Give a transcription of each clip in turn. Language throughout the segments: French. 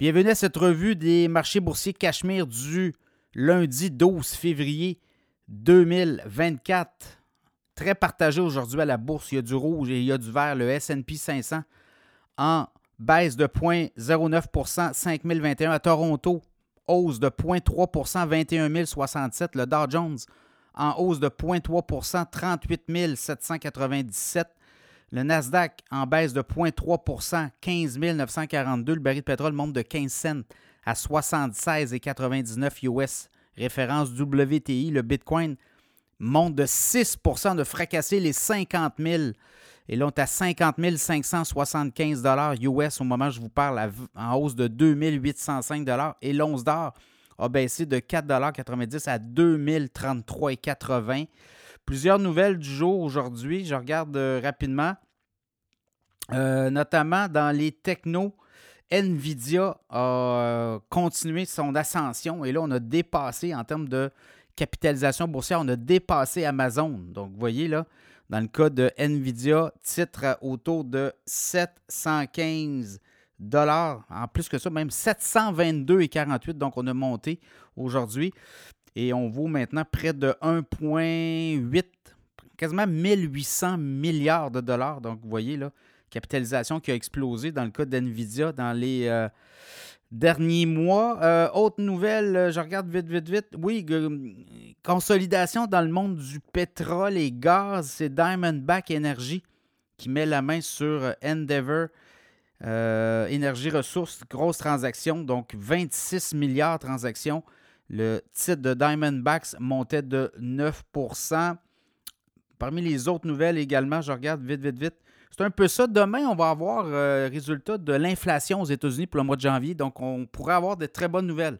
Bienvenue à cette revue des marchés boursiers Cachemire du lundi 12 février 2024. Très partagé aujourd'hui à la bourse. Il y a du rouge et il y a du vert. Le SP 500 en baisse de 0,09% 5021 à Toronto. Hausse de 0,3% 21 067. Le Dow Jones en hausse de 0,3% 38 797. Le Nasdaq en baisse de 0,3% 15 942. Le baril de pétrole monte de 15 cents à 76,99 US. Référence WTI. Le Bitcoin monte de 6% de fracasser les 50 000. Et là, on est à 50 575 US au moment où je vous parle, en hausse de 2 805 Et l'once d'or a baissé de 4,90 à 2033,80 Plusieurs nouvelles du jour aujourd'hui. Je regarde euh, rapidement. Euh, notamment dans les technos, Nvidia a euh, continué son ascension et là, on a dépassé en termes de capitalisation boursière, on a dépassé Amazon. Donc, vous voyez là, dans le cas de Nvidia, titre autour de 715 dollars. En plus que ça, même 722,48. Donc, on a monté aujourd'hui. Et on vaut maintenant près de 1,8, quasiment 1800 milliards de dollars. Donc, vous voyez là, capitalisation qui a explosé dans le cas d'NVIDIA dans les euh, derniers mois. Euh, autre nouvelle, euh, je regarde vite, vite, vite. Oui, consolidation dans le monde du pétrole et gaz. C'est Diamondback Energy qui met la main sur Endeavor. énergie ressources, grosse transaction, donc 26 milliards de transactions. Le titre de Diamondbacks montait de 9% Parmi les autres nouvelles également, je regarde vite, vite, vite. C'est un peu ça. Demain, on va avoir le euh, résultat de l'inflation aux États-Unis pour le mois de janvier. Donc, on pourrait avoir de très bonnes nouvelles.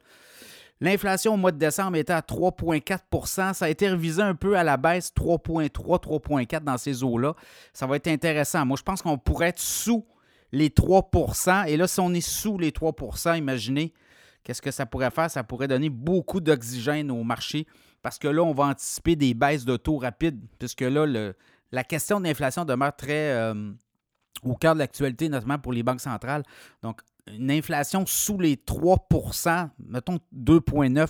L'inflation au mois de décembre était à 3,4% Ça a été révisé un peu à la baisse, 3,3, 3,4 dans ces eaux-là. Ça va être intéressant. Moi, je pense qu'on pourrait être sous les 3% Et là, si on est sous les 3% imaginez Qu'est-ce que ça pourrait faire? Ça pourrait donner beaucoup d'oxygène au marché parce que là, on va anticiper des baisses de taux rapides, puisque là, la question de l'inflation demeure très euh, au cœur de l'actualité, notamment pour les banques centrales. Donc, une inflation sous les 3% mettons 2,9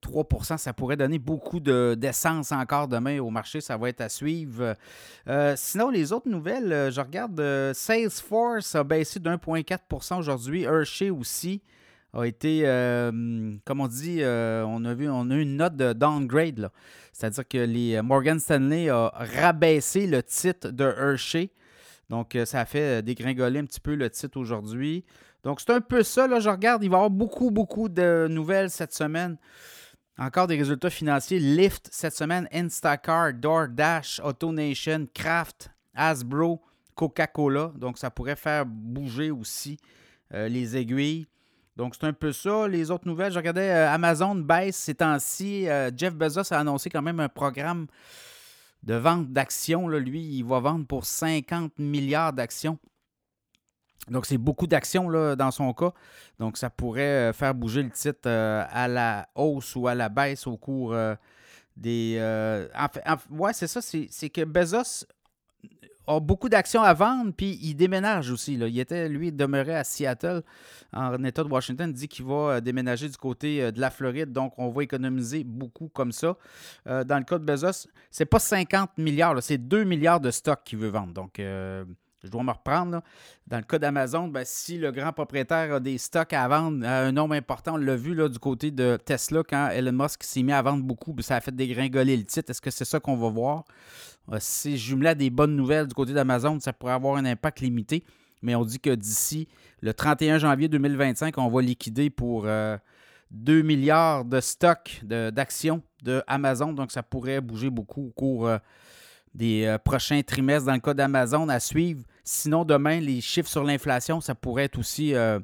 3% ça pourrait donner beaucoup d'essence encore demain au marché. Ça va être à suivre. Euh, sinon, les autres nouvelles, euh, je regarde Salesforce a baissé de 1,4% aujourd'hui. Hershey aussi a été, euh, comme on dit, euh, on, a vu, on a eu une note de downgrade. C'est-à-dire que les euh, Morgan Stanley a rabaissé le titre de Hershey. Donc, ça a fait dégringoler un petit peu le titre aujourd'hui. Donc, c'est un peu ça. Là, je regarde, il va y avoir beaucoup, beaucoup de nouvelles cette semaine. Encore des résultats financiers. Lyft cette semaine, Instacart, DoorDash, AutoNation, Kraft, Hasbro, Coca-Cola. Donc, ça pourrait faire bouger aussi les aiguilles. Donc, c'est un peu ça. Les autres nouvelles, je regardais euh, Amazon baisse ces temps-ci. Euh, Jeff Bezos a annoncé quand même un programme de vente d'actions. Lui, il va vendre pour 50 milliards d'actions. Donc, c'est beaucoup d'actions dans son cas. Donc, ça pourrait euh, faire bouger le titre à la hausse ou à la baisse au cours des. ouais, c'est ça. C'est que Bezos a beaucoup d'actions à vendre, puis il déménage aussi. Il était, lui, demeuré à Seattle, en État de Washington. Dit qu'il va euh, déménager du côté euh, de la Floride, donc on va économiser beaucoup comme ça. Euh, dans le cas de Bezos, c'est pas 50 milliards, c'est 2 milliards de stocks qu'il veut vendre. Donc, je dois me reprendre. Dans le cas d'Amazon, ben, si le grand propriétaire a des stocks à vendre à un nombre important, on l'a vu là, du côté de Tesla, quand Elon Musk s'est mis à vendre beaucoup, ça a fait dégringoler le titre. Est-ce que c'est ça qu'on va voir? Euh, si jumelé à des bonnes nouvelles du côté d'Amazon, ça pourrait avoir un impact limité. Mais on dit que d'ici le 31 janvier 2025, on va liquider pour 2 euh, milliards de stocks d'actions de, Amazon. Donc, ça pourrait bouger beaucoup au cours euh, des prochains trimestres dans le cas d'Amazon à suivre. Sinon, demain, les chiffres sur l'inflation, ça pourrait être aussi un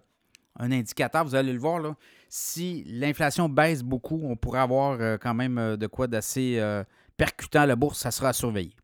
indicateur. Vous allez le voir, là. Si l'inflation baisse beaucoup, on pourrait avoir quand même de quoi d'assez percutant la bourse, ça sera surveillé.